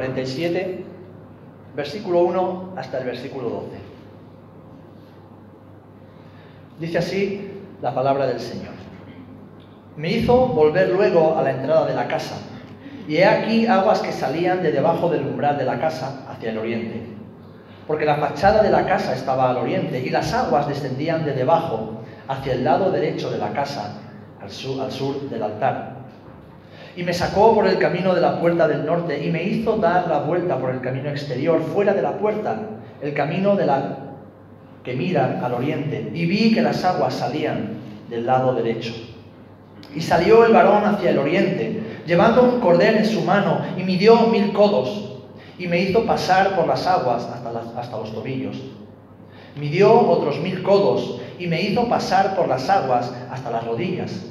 Ezequiel 47, versículo 1 hasta el versículo 12. Dice así la palabra del Señor. Me hizo volver luego a la entrada de la casa, y he aquí aguas que salían de debajo del umbral de la casa hacia el oriente, porque la fachada de la casa estaba al oriente, y las aguas descendían de debajo hacia el lado derecho de la casa, al sur del altar. Y me sacó por el camino de la puerta del norte y me hizo dar la vuelta por el camino exterior, fuera de la puerta, el camino de la que mira al oriente. Y vi que las aguas salían del lado derecho. Y salió el varón hacia el oriente, llevando un cordel en su mano, y midió mil codos, y me hizo pasar por las aguas hasta, hasta los tobillos. Midió otros mil codos, y me hizo pasar por las aguas hasta las rodillas.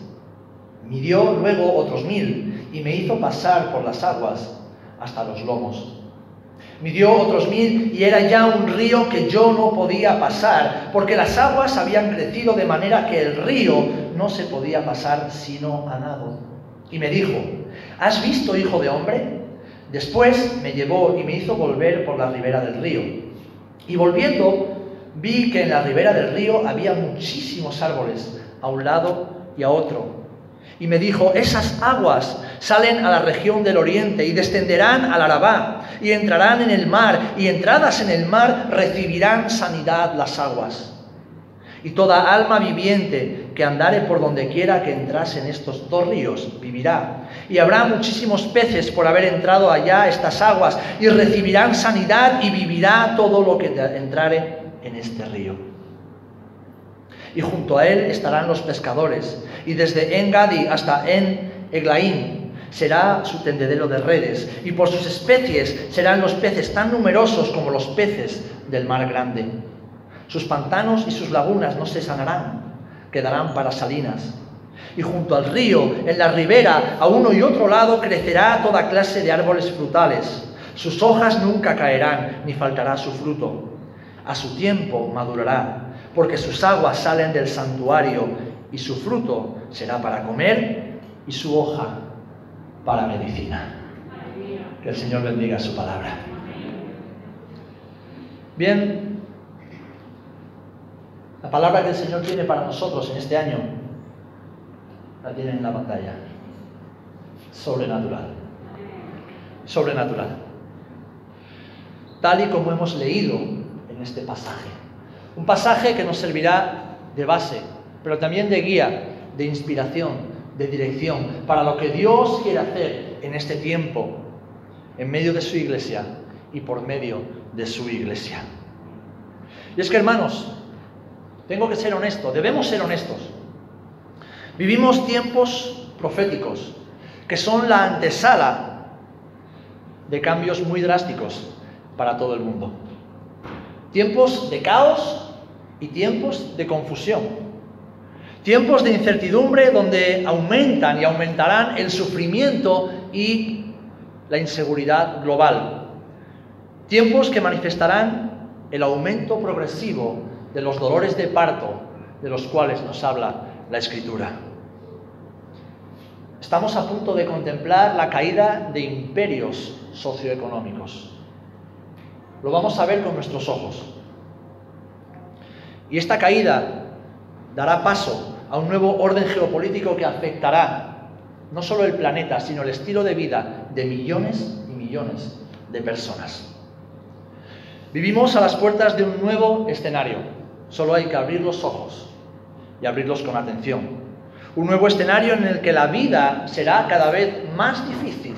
Midió luego otros mil y me hizo pasar por las aguas hasta los lomos. Midió otros mil y era ya un río que yo no podía pasar, porque las aguas habían crecido de manera que el río no se podía pasar sino a nado. Y me dijo, ¿has visto, hijo de hombre? Después me llevó y me hizo volver por la ribera del río. Y volviendo, vi que en la ribera del río había muchísimos árboles, a un lado y a otro y me dijo, esas aguas salen a la región del oriente y descenderán al Arabá y entrarán en el mar y entradas en el mar recibirán sanidad las aguas. Y toda alma viviente que andare por donde quiera que entrase en estos dos ríos vivirá. Y habrá muchísimos peces por haber entrado allá estas aguas y recibirán sanidad y vivirá todo lo que entrare en este río y junto a él estarán los pescadores. Y desde En-Gadi hasta En-Eglaim será su tendedero de redes, y por sus especies serán los peces tan numerosos como los peces del mar grande. Sus pantanos y sus lagunas no se sanarán, quedarán para salinas. Y junto al río, en la ribera, a uno y otro lado, crecerá toda clase de árboles frutales. Sus hojas nunca caerán, ni faltará su fruto. A su tiempo madurará porque sus aguas salen del santuario y su fruto será para comer y su hoja para medicina. Que el Señor bendiga su palabra. Bien, la palabra que el Señor tiene para nosotros en este año la tienen en la pantalla. Sobrenatural. Sobrenatural. Tal y como hemos leído en este pasaje. Un pasaje que nos servirá de base, pero también de guía, de inspiración, de dirección para lo que Dios quiere hacer en este tiempo, en medio de su iglesia y por medio de su iglesia. Y es que, hermanos, tengo que ser honesto, debemos ser honestos. Vivimos tiempos proféticos que son la antesala de cambios muy drásticos para todo el mundo. Tiempos de caos y tiempos de confusión. Tiempos de incertidumbre donde aumentan y aumentarán el sufrimiento y la inseguridad global. Tiempos que manifestarán el aumento progresivo de los dolores de parto de los cuales nos habla la Escritura. Estamos a punto de contemplar la caída de imperios socioeconómicos. Lo vamos a ver con nuestros ojos. Y esta caída dará paso a un nuevo orden geopolítico que afectará no solo el planeta, sino el estilo de vida de millones y millones de personas. Vivimos a las puertas de un nuevo escenario. Solo hay que abrir los ojos y abrirlos con atención. Un nuevo escenario en el que la vida será cada vez más difícil,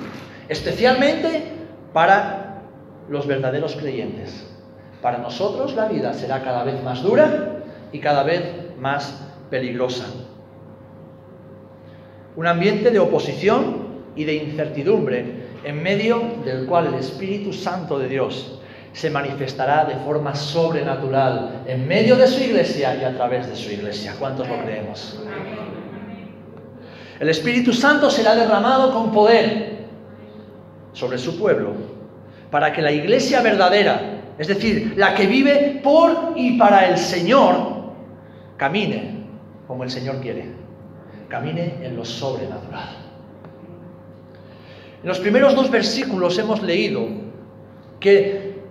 especialmente para los verdaderos creyentes. Para nosotros la vida será cada vez más dura y cada vez más peligrosa. Un ambiente de oposición y de incertidumbre en medio del cual el Espíritu Santo de Dios se manifestará de forma sobrenatural en medio de su iglesia y a través de su iglesia. ¿Cuántos lo creemos? El Espíritu Santo será derramado con poder sobre su pueblo para que la iglesia verdadera es decir, la que vive por y para el Señor, camine como el Señor quiere, camine en lo sobrenatural. En los primeros dos versículos hemos leído que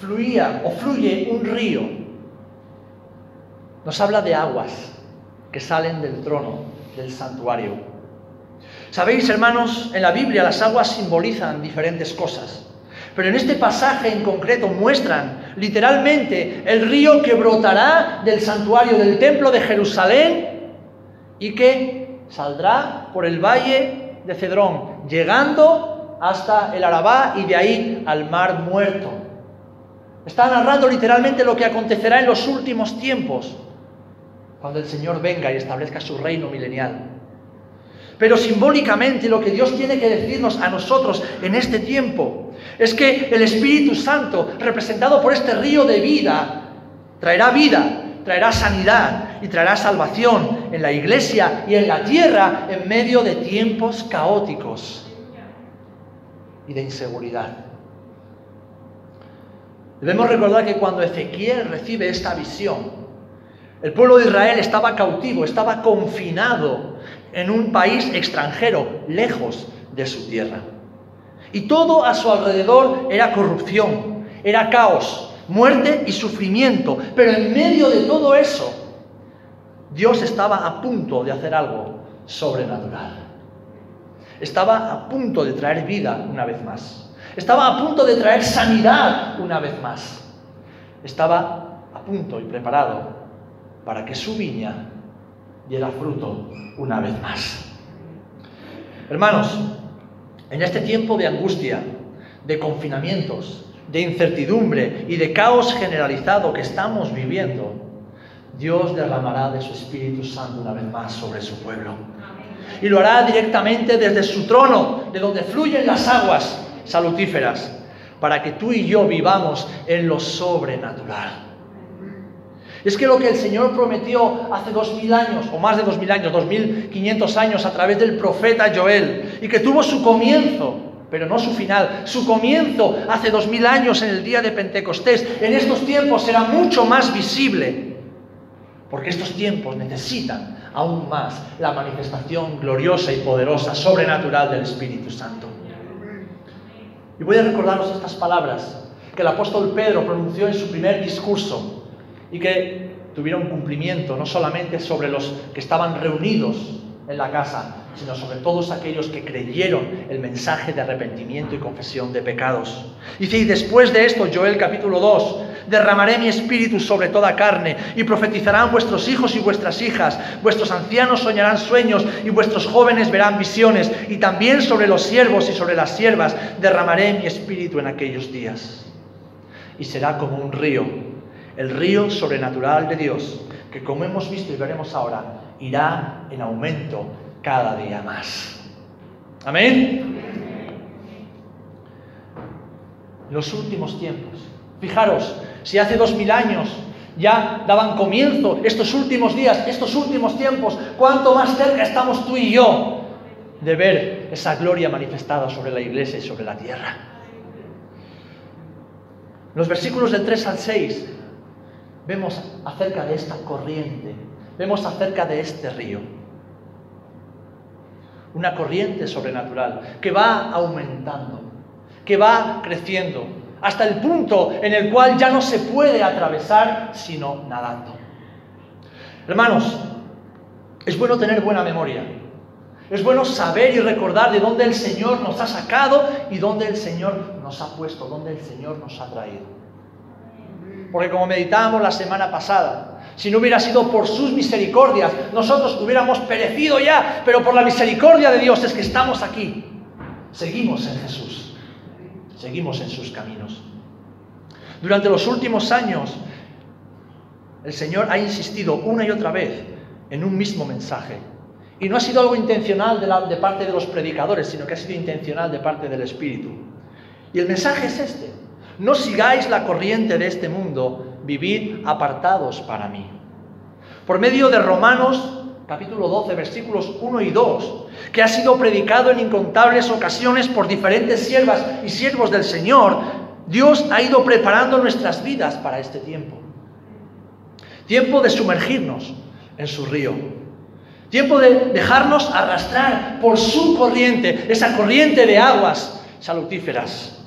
fluía o fluye un río. Nos habla de aguas que salen del trono, del santuario. Sabéis, hermanos, en la Biblia las aguas simbolizan diferentes cosas. Pero en este pasaje en concreto muestran literalmente el río que brotará del santuario del templo de Jerusalén y que saldrá por el valle de Cedrón, llegando hasta el Arabá y de ahí al mar muerto. Está narrando literalmente lo que acontecerá en los últimos tiempos, cuando el Señor venga y establezca su reino milenial. Pero simbólicamente lo que Dios tiene que decirnos a nosotros en este tiempo es que el Espíritu Santo, representado por este río de vida, traerá vida, traerá sanidad y traerá salvación en la iglesia y en la tierra en medio de tiempos caóticos y de inseguridad. Debemos recordar que cuando Ezequiel recibe esta visión, el pueblo de Israel estaba cautivo, estaba confinado en un país extranjero, lejos de su tierra. Y todo a su alrededor era corrupción, era caos, muerte y sufrimiento. Pero en medio de todo eso, Dios estaba a punto de hacer algo sobrenatural. Estaba a punto de traer vida una vez más. Estaba a punto de traer sanidad una vez más. Estaba a punto y preparado para que su viña diera fruto una vez más. Hermanos, en este tiempo de angustia, de confinamientos, de incertidumbre y de caos generalizado que estamos viviendo, Dios derramará de su Espíritu Santo una vez más sobre su pueblo. Y lo hará directamente desde su trono, de donde fluyen las aguas salutíferas, para que tú y yo vivamos en lo sobrenatural. Es que lo que el Señor prometió hace dos mil años, o más de dos mil años, dos mil quinientos años, a través del profeta Joel, y que tuvo su comienzo, pero no su final, su comienzo hace dos mil años en el día de Pentecostés, en estos tiempos será mucho más visible, porque estos tiempos necesitan aún más la manifestación gloriosa y poderosa, sobrenatural del Espíritu Santo. Y voy a recordaros estas palabras que el apóstol Pedro pronunció en su primer discurso y que tuvieron cumplimiento no solamente sobre los que estaban reunidos en la casa, sino sobre todos aquellos que creyeron el mensaje de arrepentimiento y confesión de pecados. Dice, y después de esto, Joel capítulo 2, derramaré mi espíritu sobre toda carne, y profetizarán vuestros hijos y vuestras hijas, vuestros ancianos soñarán sueños, y vuestros jóvenes verán visiones, y también sobre los siervos y sobre las siervas derramaré mi espíritu en aquellos días. Y será como un río el río sobrenatural de Dios, que como hemos visto y veremos ahora, irá en aumento cada día más. Amén. Los últimos tiempos. Fijaros, si hace dos mil años ya daban comienzo estos últimos días, estos últimos tiempos, cuánto más cerca estamos tú y yo de ver esa gloria manifestada sobre la iglesia y sobre la tierra. Los versículos del 3 al 6 vemos acerca de esta corriente, vemos acerca de este río. Una corriente sobrenatural que va aumentando, que va creciendo, hasta el punto en el cual ya no se puede atravesar sino nadando. Hermanos, es bueno tener buena memoria. Es bueno saber y recordar de dónde el Señor nos ha sacado y dónde el Señor nos ha puesto, dónde el Señor nos ha traído. Porque como meditábamos la semana pasada, si no hubiera sido por sus misericordias, nosotros hubiéramos perecido ya, pero por la misericordia de Dios es que estamos aquí. Seguimos en Jesús, seguimos en sus caminos. Durante los últimos años, el Señor ha insistido una y otra vez en un mismo mensaje. Y no ha sido algo intencional de, de parte de los predicadores, sino que ha sido intencional de parte del Espíritu. Y el mensaje es este. No sigáis la corriente de este mundo, vivid apartados para mí. Por medio de Romanos capítulo 12, versículos 1 y 2, que ha sido predicado en incontables ocasiones por diferentes siervas y siervos del Señor, Dios ha ido preparando nuestras vidas para este tiempo. Tiempo de sumergirnos en su río. Tiempo de dejarnos arrastrar por su corriente, esa corriente de aguas salutíferas,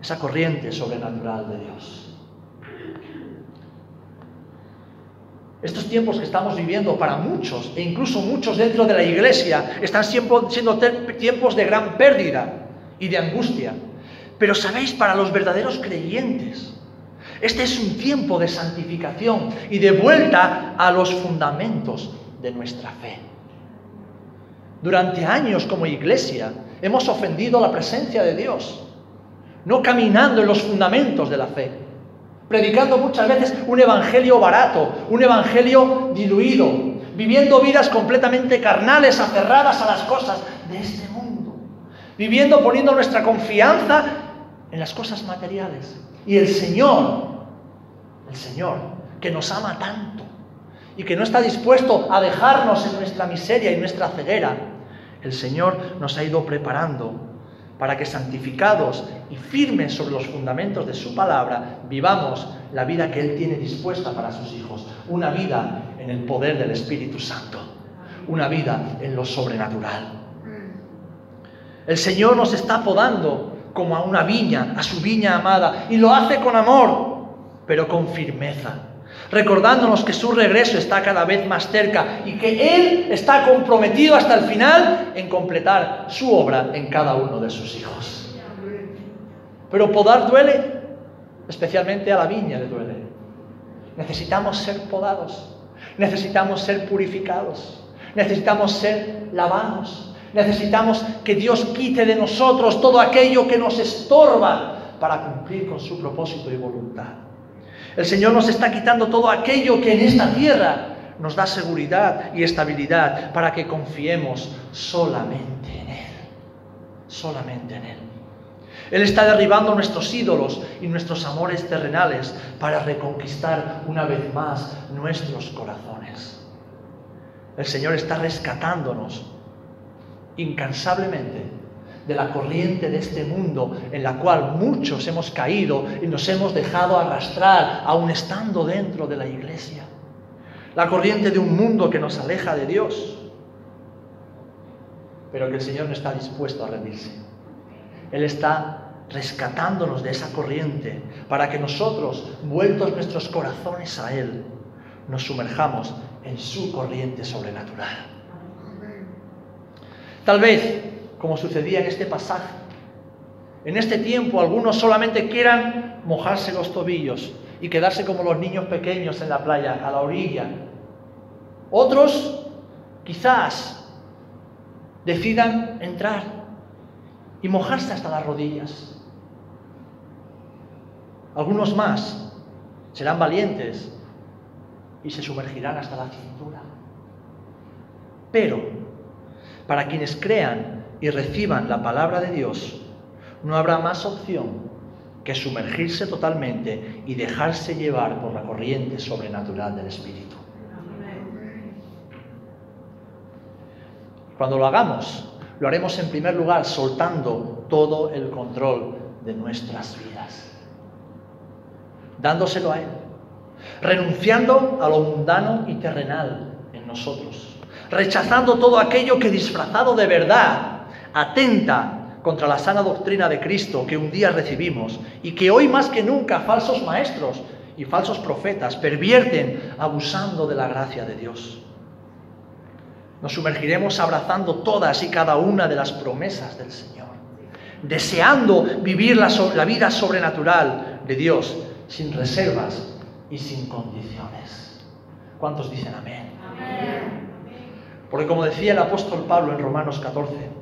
esa corriente sobrenatural de Dios. Estos tiempos que estamos viviendo para muchos, e incluso muchos dentro de la iglesia, están siendo tiempos de gran pérdida y de angustia. Pero sabéis, para los verdaderos creyentes, este es un tiempo de santificación y de vuelta a los fundamentos de nuestra fe. Durante años como iglesia hemos ofendido la presencia de Dios, no caminando en los fundamentos de la fe, predicando muchas veces un evangelio barato, un evangelio diluido, viviendo vidas completamente carnales, aferradas a las cosas de este mundo, viviendo poniendo nuestra confianza en las cosas materiales. Y el Señor, el Señor, que nos ama tanto, y que no está dispuesto a dejarnos en nuestra miseria y nuestra ceguera, el Señor nos ha ido preparando para que santificados y firmes sobre los fundamentos de su palabra, vivamos la vida que Él tiene dispuesta para sus hijos, una vida en el poder del Espíritu Santo, una vida en lo sobrenatural. El Señor nos está podando como a una viña, a su viña amada, y lo hace con amor, pero con firmeza recordándonos que su regreso está cada vez más cerca y que Él está comprometido hasta el final en completar su obra en cada uno de sus hijos. Pero podar duele, especialmente a la viña le duele. Necesitamos ser podados, necesitamos ser purificados, necesitamos ser lavados, necesitamos que Dios quite de nosotros todo aquello que nos estorba para cumplir con su propósito y voluntad. El Señor nos está quitando todo aquello que en esta tierra nos da seguridad y estabilidad para que confiemos solamente en Él. Solamente en Él. Él está derribando nuestros ídolos y nuestros amores terrenales para reconquistar una vez más nuestros corazones. El Señor está rescatándonos incansablemente de la corriente de este mundo en la cual muchos hemos caído y nos hemos dejado arrastrar aún estando dentro de la iglesia. La corriente de un mundo que nos aleja de Dios, pero que el Señor no está dispuesto a rendirse. Él está rescatándonos de esa corriente para que nosotros, vueltos nuestros corazones a Él, nos sumerjamos en su corriente sobrenatural. Tal vez como sucedía en este pasaje. En este tiempo algunos solamente quieran mojarse los tobillos y quedarse como los niños pequeños en la playa, a la orilla. Otros quizás decidan entrar y mojarse hasta las rodillas. Algunos más serán valientes y se sumergirán hasta la cintura. Pero para quienes crean y reciban la palabra de Dios, no habrá más opción que sumergirse totalmente y dejarse llevar por la corriente sobrenatural del Espíritu. Cuando lo hagamos, lo haremos en primer lugar soltando todo el control de nuestras vidas, dándoselo a Él, renunciando a lo mundano y terrenal en nosotros, rechazando todo aquello que disfrazado de verdad atenta contra la sana doctrina de Cristo que un día recibimos y que hoy más que nunca falsos maestros y falsos profetas pervierten abusando de la gracia de Dios. Nos sumergiremos abrazando todas y cada una de las promesas del Señor, deseando vivir la, la vida sobrenatural de Dios sin reservas y sin condiciones. ¿Cuántos dicen amén? amén? Porque como decía el apóstol Pablo en Romanos 14,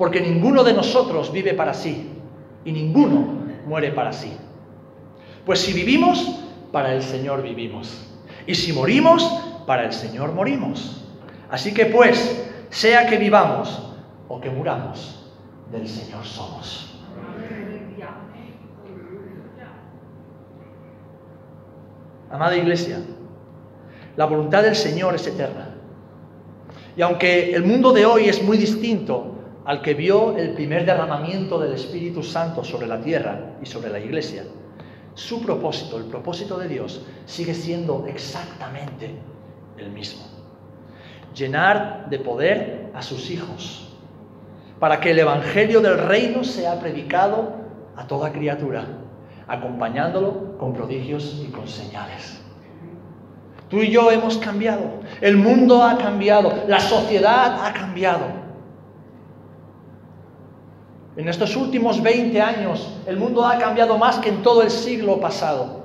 porque ninguno de nosotros vive para sí y ninguno muere para sí. Pues si vivimos, para el Señor vivimos. Y si morimos, para el Señor morimos. Así que pues, sea que vivamos o que muramos, del Señor somos. Amada iglesia, la voluntad del Señor es eterna. Y aunque el mundo de hoy es muy distinto al que vio el primer derramamiento del Espíritu Santo sobre la tierra y sobre la iglesia, su propósito, el propósito de Dios, sigue siendo exactamente el mismo. llenar de poder a sus hijos, para que el Evangelio del reino sea predicado a toda criatura, acompañándolo con prodigios y con señales. Tú y yo hemos cambiado, el mundo ha cambiado, la sociedad ha cambiado. En estos últimos 20 años el mundo ha cambiado más que en todo el siglo pasado.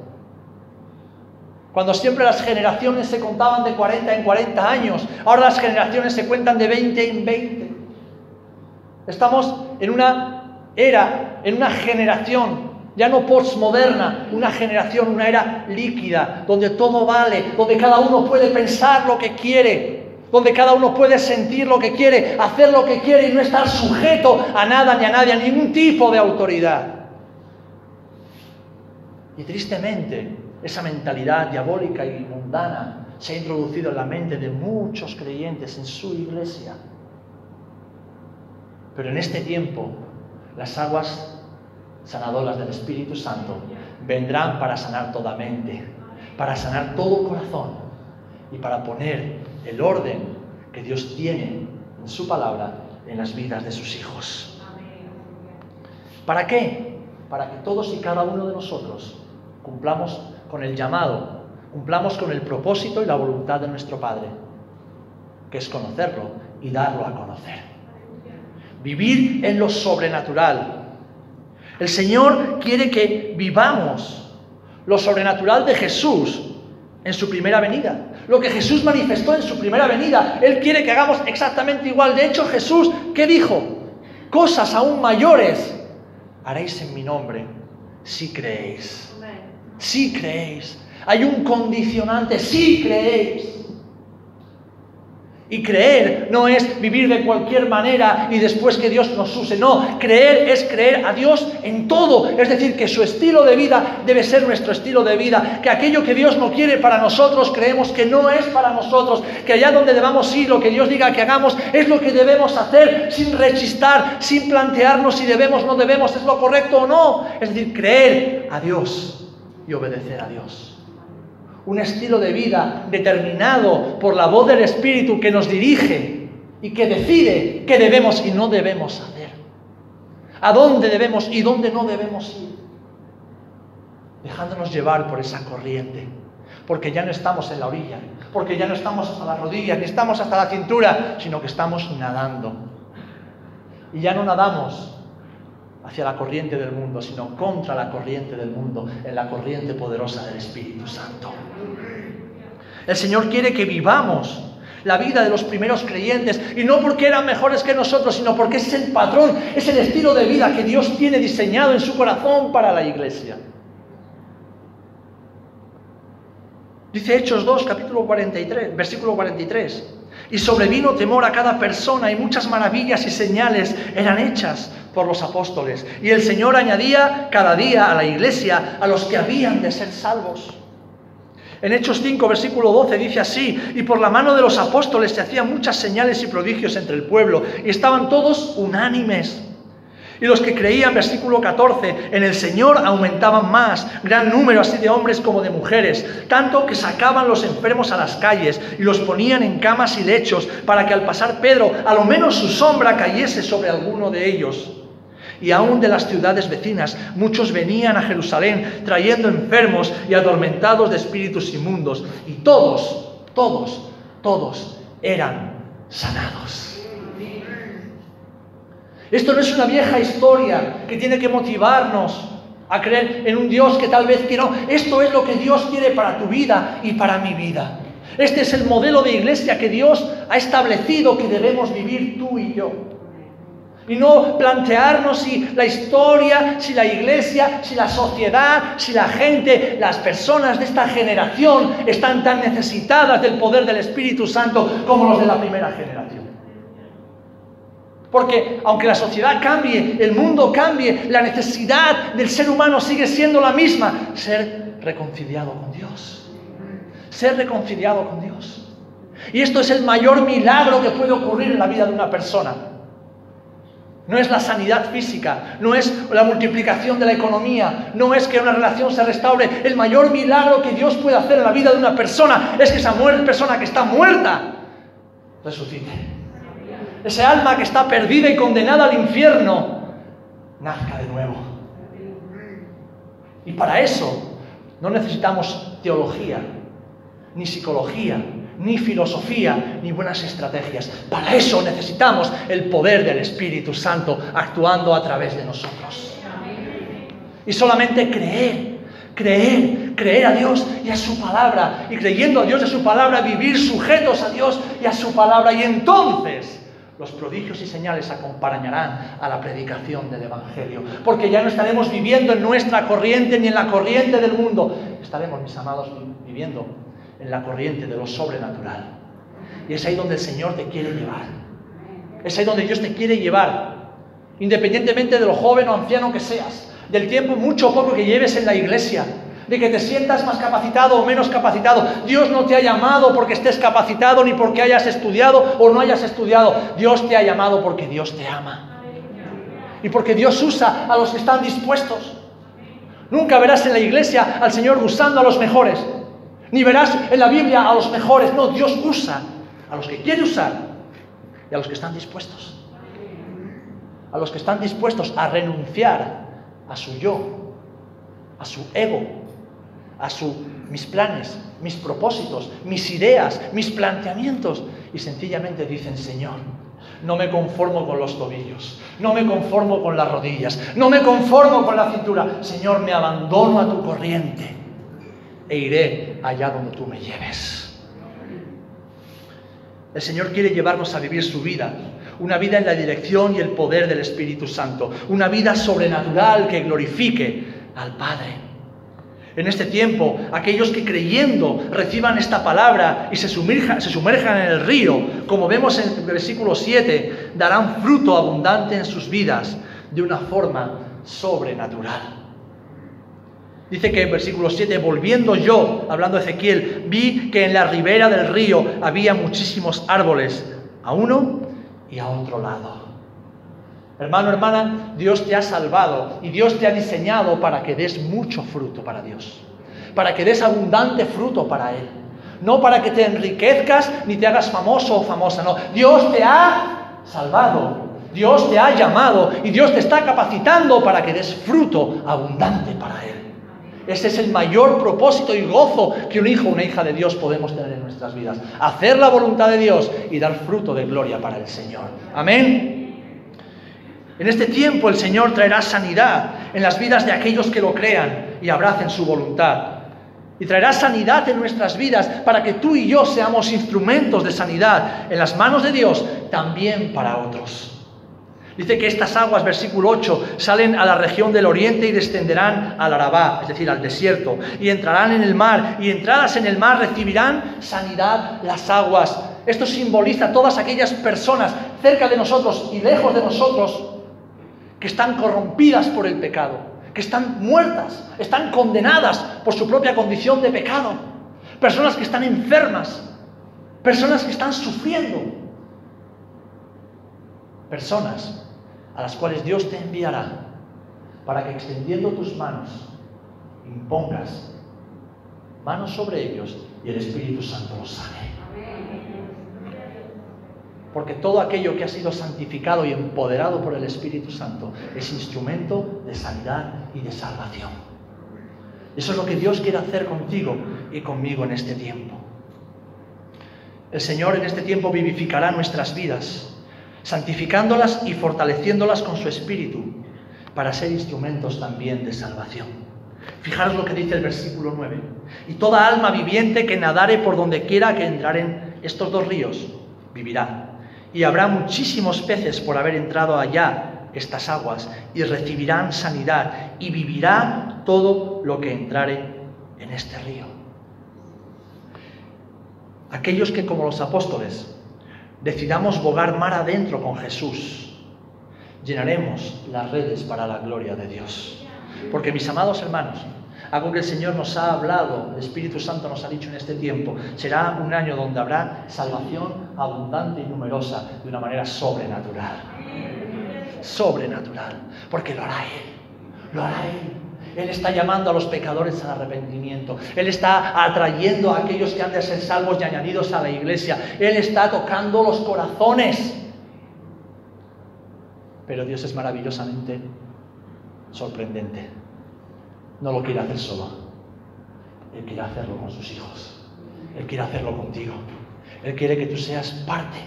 Cuando siempre las generaciones se contaban de 40 en 40 años, ahora las generaciones se cuentan de 20 en 20. Estamos en una era, en una generación ya no postmoderna, una generación, una era líquida, donde todo vale, donde cada uno puede pensar lo que quiere, donde cada uno puede sentir lo que quiere, hacer lo que quiere y no estar sujeto a nada ni a nadie, a ningún tipo de autoridad. Y tristemente, esa mentalidad diabólica y mundana se ha introducido en la mente de muchos creyentes en su iglesia. Pero en este tiempo, las aguas sanadoras del Espíritu Santo vendrán para sanar toda mente, para sanar todo corazón y para poner el orden que Dios tiene en su palabra en las vidas de sus hijos. ¿Para qué? Para que todos y cada uno de nosotros cumplamos con el llamado, cumplamos con el propósito y la voluntad de nuestro Padre, que es conocerlo y darlo a conocer. Vivir en lo sobrenatural, el Señor quiere que vivamos lo sobrenatural de Jesús en su primera venida. Lo que Jesús manifestó en su primera venida. Él quiere que hagamos exactamente igual. De hecho, Jesús, ¿qué dijo? Cosas aún mayores haréis en mi nombre si creéis. Si creéis. Hay un condicionante, si creéis. Y creer no es vivir de cualquier manera y después que Dios nos use. No, creer es creer a Dios en todo. Es decir, que su estilo de vida debe ser nuestro estilo de vida. Que aquello que Dios no quiere para nosotros creemos que no es para nosotros. Que allá donde debamos ir, lo que Dios diga que hagamos, es lo que debemos hacer sin rechistar, sin plantearnos si debemos o no debemos, es lo correcto o no. Es decir, creer a Dios y obedecer a Dios un estilo de vida determinado por la voz del Espíritu que nos dirige y que decide qué debemos y no debemos hacer, a dónde debemos y dónde no debemos ir, dejándonos llevar por esa corriente, porque ya no estamos en la orilla, porque ya no estamos hasta las rodillas, ni estamos hasta la cintura, sino que estamos nadando. Y ya no nadamos hacia la corriente del mundo, sino contra la corriente del mundo, en la corriente poderosa del Espíritu Santo. El Señor quiere que vivamos la vida de los primeros creyentes, y no porque eran mejores que nosotros, sino porque es el patrón, es el estilo de vida que Dios tiene diseñado en su corazón para la iglesia. Dice Hechos 2, capítulo 43, versículo 43. Y sobrevino temor a cada persona y muchas maravillas y señales eran hechas por los apóstoles. Y el Señor añadía cada día a la iglesia a los que habían de ser salvos. En Hechos 5, versículo 12 dice así, y por la mano de los apóstoles se hacían muchas señales y prodigios entre el pueblo, y estaban todos unánimes. Y los que creían, versículo 14, en el Señor aumentaban más, gran número así de hombres como de mujeres, tanto que sacaban los enfermos a las calles y los ponían en camas y lechos, para que al pasar Pedro, a lo menos su sombra cayese sobre alguno de ellos. Y aún de las ciudades vecinas, muchos venían a Jerusalén trayendo enfermos y adormentados de espíritus inmundos, y todos, todos, todos eran sanados. Esto no es una vieja historia que tiene que motivarnos a creer en un Dios que tal vez que no. Esto es lo que Dios quiere para tu vida y para mi vida. Este es el modelo de iglesia que Dios ha establecido que debemos vivir tú y yo. Y no plantearnos si la historia, si la iglesia, si la sociedad, si la gente, las personas de esta generación están tan necesitadas del poder del Espíritu Santo como los de la primera generación. Porque aunque la sociedad cambie, el mundo cambie, la necesidad del ser humano sigue siendo la misma, ser reconciliado con Dios. Ser reconciliado con Dios. Y esto es el mayor milagro que puede ocurrir en la vida de una persona. No es la sanidad física, no es la multiplicación de la economía, no es que una relación se restaure. El mayor milagro que Dios puede hacer en la vida de una persona es que esa persona que está muerta resucite. Ese alma que está perdida y condenada al infierno, nazca de nuevo. Y para eso no necesitamos teología, ni psicología, ni filosofía, ni buenas estrategias. Para eso necesitamos el poder del Espíritu Santo actuando a través de nosotros. Y solamente creer, creer, creer a Dios y a su palabra. Y creyendo a Dios y a su palabra, vivir sujetos a Dios y a su palabra. Y entonces los prodigios y señales acompañarán a la predicación del Evangelio. Porque ya no estaremos viviendo en nuestra corriente ni en la corriente del mundo. Estaremos, mis amados, viviendo en la corriente de lo sobrenatural. Y es ahí donde el Señor te quiere llevar. Es ahí donde Dios te quiere llevar. Independientemente de lo joven o anciano que seas, del tiempo mucho o poco que lleves en la iglesia, de que te sientas más capacitado o menos capacitado. Dios no te ha llamado porque estés capacitado ni porque hayas estudiado o no hayas estudiado. Dios te ha llamado porque Dios te ama. Y porque Dios usa a los que están dispuestos. Nunca verás en la iglesia al Señor usando a los mejores. Ni verás en la Biblia a los mejores. No, Dios usa a los que quiere usar y a los que están dispuestos. A los que están dispuestos a renunciar a su yo, a su ego, a su, mis planes, mis propósitos, mis ideas, mis planteamientos. Y sencillamente dicen, Señor, no me conformo con los tobillos, no me conformo con las rodillas, no me conformo con la cintura. Señor, me abandono a tu corriente e iré allá donde tú me lleves. El Señor quiere llevarnos a vivir su vida, una vida en la dirección y el poder del Espíritu Santo, una vida sobrenatural que glorifique al Padre en este tiempo, aquellos que creyendo reciban esta palabra y se sumerjan, se sumerjan en el río, como vemos en el versículo 7, darán fruto abundante en sus vidas de una forma sobrenatural. Dice que en versículo 7, volviendo yo, hablando Ezequiel, vi que en la ribera del río había muchísimos árboles, a uno y a otro lado. Hermano, hermana, Dios te ha salvado y Dios te ha diseñado para que des mucho fruto para Dios, para que des abundante fruto para Él. No para que te enriquezcas ni te hagas famoso o famosa, no. Dios te ha salvado, Dios te ha llamado y Dios te está capacitando para que des fruto abundante para Él. Ese es el mayor propósito y gozo que un hijo una hija de Dios podemos tener en nuestras vidas. Hacer la voluntad de Dios y dar fruto de gloria para el Señor. Amén. En este tiempo el Señor traerá sanidad en las vidas de aquellos que lo crean y abracen su voluntad. Y traerá sanidad en nuestras vidas para que tú y yo seamos instrumentos de sanidad en las manos de Dios, también para otros. Dice que estas aguas, versículo 8, salen a la región del oriente y descenderán al Arabá, es decir, al desierto, y entrarán en el mar, y entradas en el mar recibirán sanidad las aguas. Esto simboliza todas aquellas personas cerca de nosotros y lejos de nosotros que están corrompidas por el pecado, que están muertas, están condenadas por su propia condición de pecado, personas que están enfermas, personas que están sufriendo, personas a las cuales Dios te enviará para que extendiendo tus manos impongas manos sobre ellos y el Espíritu Santo los sane porque todo aquello que ha sido santificado y empoderado por el Espíritu Santo es instrumento de sanidad y de salvación. Eso es lo que Dios quiere hacer contigo y conmigo en este tiempo. El Señor en este tiempo vivificará nuestras vidas, santificándolas y fortaleciéndolas con su Espíritu, para ser instrumentos también de salvación. Fijaros lo que dice el versículo 9. Y toda alma viviente que nadare por donde quiera que entraren estos dos ríos, vivirá y habrá muchísimos peces por haber entrado allá estas aguas, y recibirán sanidad, y vivirá todo lo que entrare en este río. Aquellos que como los apóstoles decidamos bogar mar adentro con Jesús, llenaremos las redes para la gloria de Dios. Porque mis amados hermanos, algo que el Señor nos ha hablado, el Espíritu Santo nos ha dicho en este tiempo. Será un año donde habrá salvación abundante y numerosa de una manera sobrenatural. Sobrenatural. Porque lo hará Él. Lo hará Él. Él está llamando a los pecadores al arrepentimiento. Él está atrayendo a aquellos que han de ser salvos y añadidos a la iglesia. Él está tocando los corazones. Pero Dios es maravillosamente sorprendente. No lo quiere hacer solo. Él quiere hacerlo con sus hijos. Él quiere hacerlo contigo. Él quiere que tú seas parte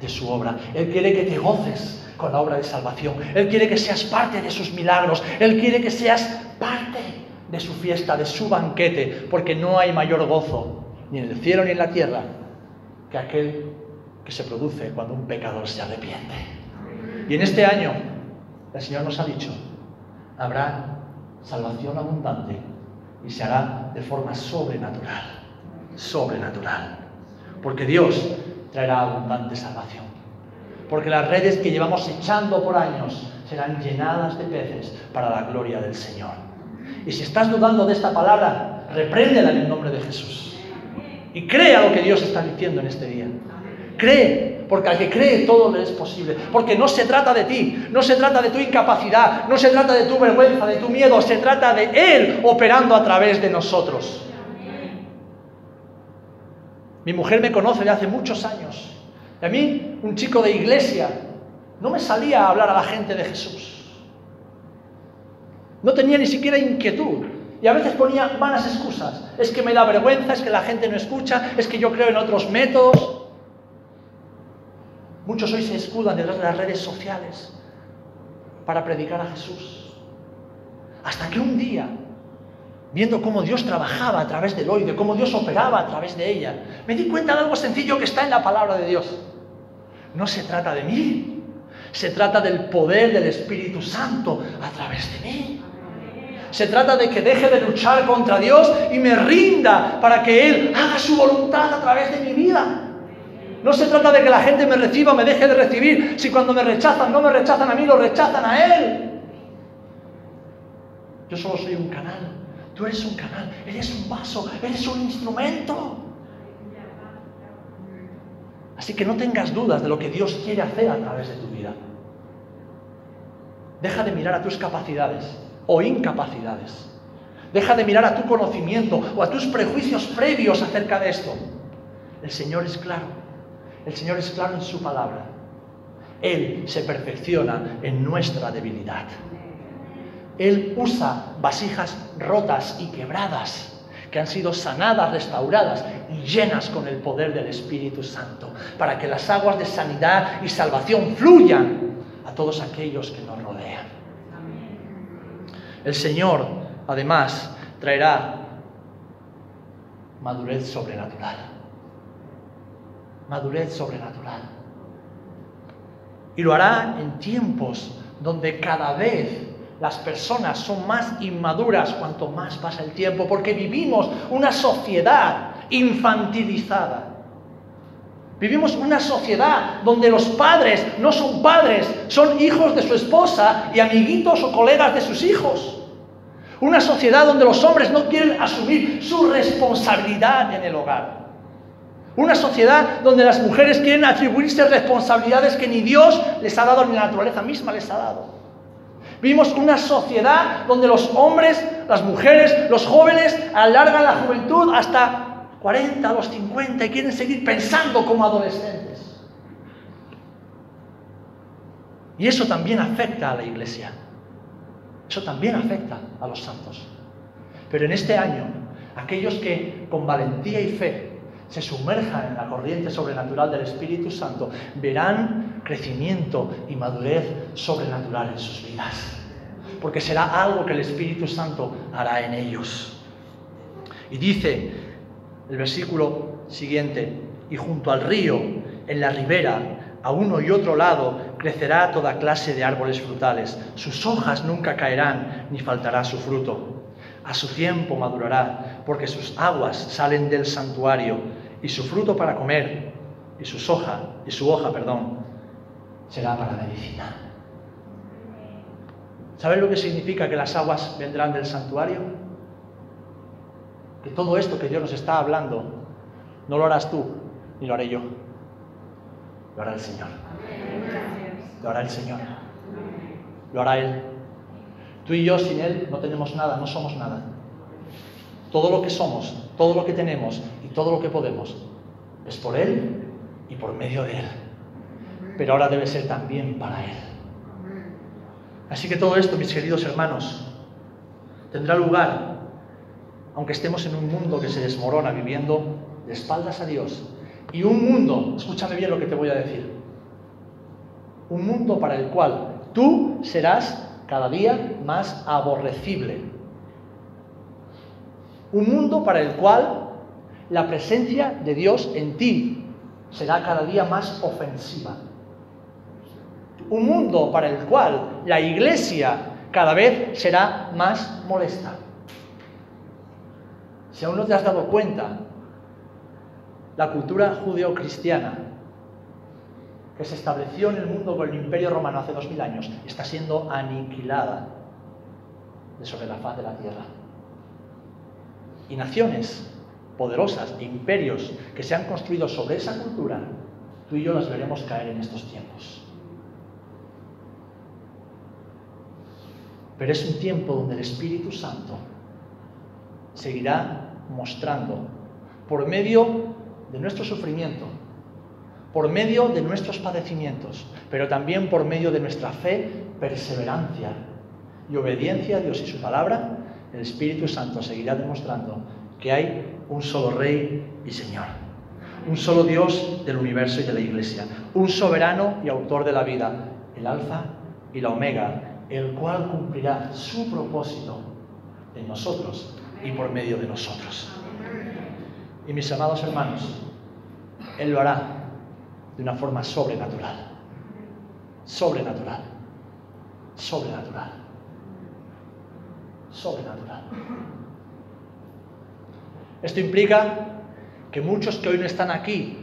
de su obra. Él quiere que te goces con la obra de salvación. Él quiere que seas parte de sus milagros. Él quiere que seas parte de su fiesta, de su banquete, porque no hay mayor gozo, ni en el cielo ni en la tierra, que aquel que se produce cuando un pecador se arrepiente. Y en este año, el Señor nos ha dicho, habrá salvación abundante y se hará de forma sobrenatural, sobrenatural. Porque Dios traerá abundante salvación. Porque las redes que llevamos echando por años serán llenadas de peces para la gloria del Señor. Y si estás dudando de esta palabra, repréndela en el nombre de Jesús. Y crea lo que Dios está diciendo en este día. Cree, porque al que cree todo le es posible. Porque no se trata de ti, no se trata de tu incapacidad, no se trata de tu vergüenza, de tu miedo, se trata de Él operando a través de nosotros. Mi mujer me conoce de hace muchos años. Y a mí, un chico de iglesia, no me salía a hablar a la gente de Jesús. No tenía ni siquiera inquietud. Y a veces ponía malas excusas. Es que me da vergüenza, es que la gente no escucha, es que yo creo en otros métodos. Muchos hoy se escudan detrás de las redes sociales para predicar a Jesús. Hasta que un día viendo cómo Dios trabajaba a través del hoy, de cómo Dios operaba a través de ella, me di cuenta de algo sencillo que está en la palabra de Dios. No se trata de mí, se trata del poder del Espíritu Santo a través de mí. Se trata de que deje de luchar contra Dios y me rinda para que Él haga su voluntad a través de mi vida. No se trata de que la gente me reciba o me deje de recibir. Si cuando me rechazan no me rechazan a mí, lo rechazan a Él. Yo solo soy un canal. Tú eres un canal, eres un vaso, eres un instrumento. Así que no tengas dudas de lo que Dios quiere hacer a través de tu vida. Deja de mirar a tus capacidades o incapacidades. Deja de mirar a tu conocimiento o a tus prejuicios previos acerca de esto. El Señor es claro. El Señor es claro en su palabra. Él se perfecciona en nuestra debilidad. Él usa vasijas rotas y quebradas que han sido sanadas, restauradas y llenas con el poder del Espíritu Santo, para que las aguas de sanidad y salvación fluyan a todos aquellos que nos rodean. El Señor, además, traerá madurez sobrenatural. Madurez sobrenatural. Y lo hará en tiempos donde cada vez las personas son más inmaduras cuanto más pasa el tiempo, porque vivimos una sociedad infantilizada. Vivimos una sociedad donde los padres no son padres, son hijos de su esposa y amiguitos o colegas de sus hijos. Una sociedad donde los hombres no quieren asumir su responsabilidad en el hogar. Una sociedad donde las mujeres quieren atribuirse responsabilidades que ni Dios les ha dado ni la naturaleza misma les ha dado. Vimos una sociedad donde los hombres, las mujeres, los jóvenes alargan la juventud hasta 40, los 50 y quieren seguir pensando como adolescentes. Y eso también afecta a la iglesia. Eso también afecta a los santos. Pero en este año, aquellos que con valentía y fe se sumerjan en la corriente sobrenatural del Espíritu Santo, verán crecimiento y madurez sobrenatural en sus vidas. Porque será algo que el Espíritu Santo hará en ellos. Y dice el versículo siguiente, y junto al río, en la ribera, a uno y otro lado, crecerá toda clase de árboles frutales. Sus hojas nunca caerán, ni faltará su fruto. A su tiempo madurará, porque sus aguas salen del santuario y su fruto para comer y sus hoja y su hoja, perdón, será para medicina. ¿Sabes lo que significa que las aguas vendrán del santuario? Que todo esto que Dios nos está hablando no lo harás tú ni lo haré yo. Lo hará el Señor. Lo hará el Señor. Lo hará Él. Tú y yo sin Él no tenemos nada, no somos nada. Todo lo que somos, todo lo que tenemos todo lo que podemos es por Él y por medio de Él. Pero ahora debe ser también para Él. Así que todo esto, mis queridos hermanos, tendrá lugar, aunque estemos en un mundo que se desmorona viviendo de espaldas a Dios. Y un mundo, escúchame bien lo que te voy a decir, un mundo para el cual tú serás cada día más aborrecible. Un mundo para el cual la presencia de Dios en ti será cada día más ofensiva. Un mundo para el cual la iglesia cada vez será más molesta. Si aún no te has dado cuenta, la cultura judeocristiana que se estableció en el mundo con el Imperio Romano hace dos mil años está siendo aniquilada de sobre la faz de la tierra. Y naciones poderosas, imperios que se han construido sobre esa cultura, tú y yo las veremos caer en estos tiempos. Pero es un tiempo donde el Espíritu Santo seguirá mostrando por medio de nuestro sufrimiento, por medio de nuestros padecimientos, pero también por medio de nuestra fe, perseverancia y obediencia a Dios y su palabra, el Espíritu Santo seguirá demostrando que hay un solo Rey y Señor, un solo Dios del universo y de la Iglesia, un soberano y autor de la vida, el Alfa y la Omega, el cual cumplirá su propósito en nosotros y por medio de nosotros. Y mis amados hermanos, Él lo hará de una forma sobrenatural. Sobrenatural. Sobrenatural. Sobrenatural. Esto implica que muchos que hoy no están aquí,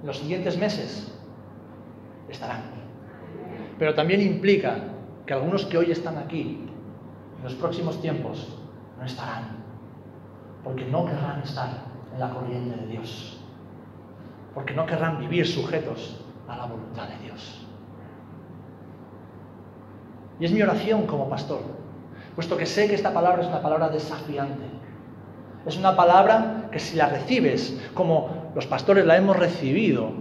en los siguientes meses, estarán. Pero también implica que algunos que hoy están aquí, en los próximos tiempos, no estarán. Porque no querrán estar en la corriente de Dios. Porque no querrán vivir sujetos a la voluntad de Dios. Y es mi oración como pastor, puesto que sé que esta palabra es una palabra desafiante. Es una palabra que si la recibes como los pastores la hemos recibido,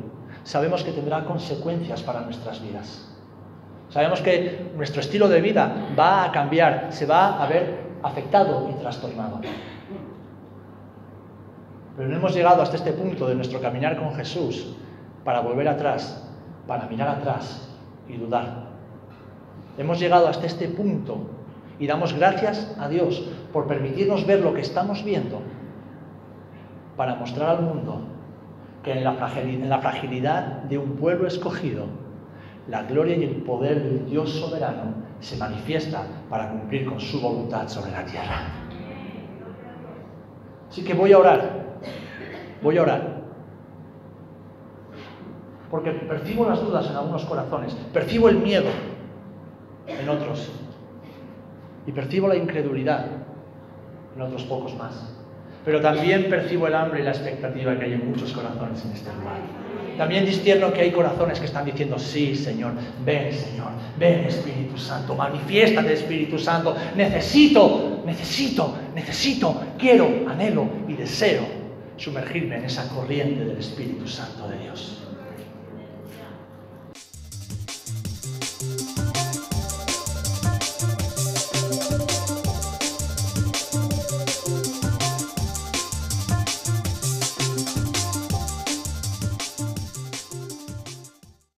sabemos que tendrá consecuencias para nuestras vidas. Sabemos que nuestro estilo de vida va a cambiar, se va a ver afectado y trastornado. Pero no hemos llegado hasta este punto de nuestro caminar con Jesús para volver atrás, para mirar atrás y dudar. Hemos llegado hasta este punto y damos gracias a Dios por permitirnos ver lo que estamos viendo para mostrar al mundo que en la, fragilidad de un pueblo escogido, la gloria y el poder del Dios soberano se manifiesta para cumplir con su voluntad sobre la tierra. Así que voy a orar, voy a orar, porque percibo las dudas en algunos corazones, percibo el miedo en otros y percibo la incredulidad en otros pocos más. Pero también percibo el hambre y la expectativa que hay en muchos corazones en este lugar. También discierno que hay corazones que están diciendo, sí, Señor, ven, Señor, ven, Espíritu Santo, manifiéstate, Espíritu Santo, necesito, necesito, necesito, quiero, anhelo y deseo sumergirme en esa corriente del Espíritu Santo de Dios.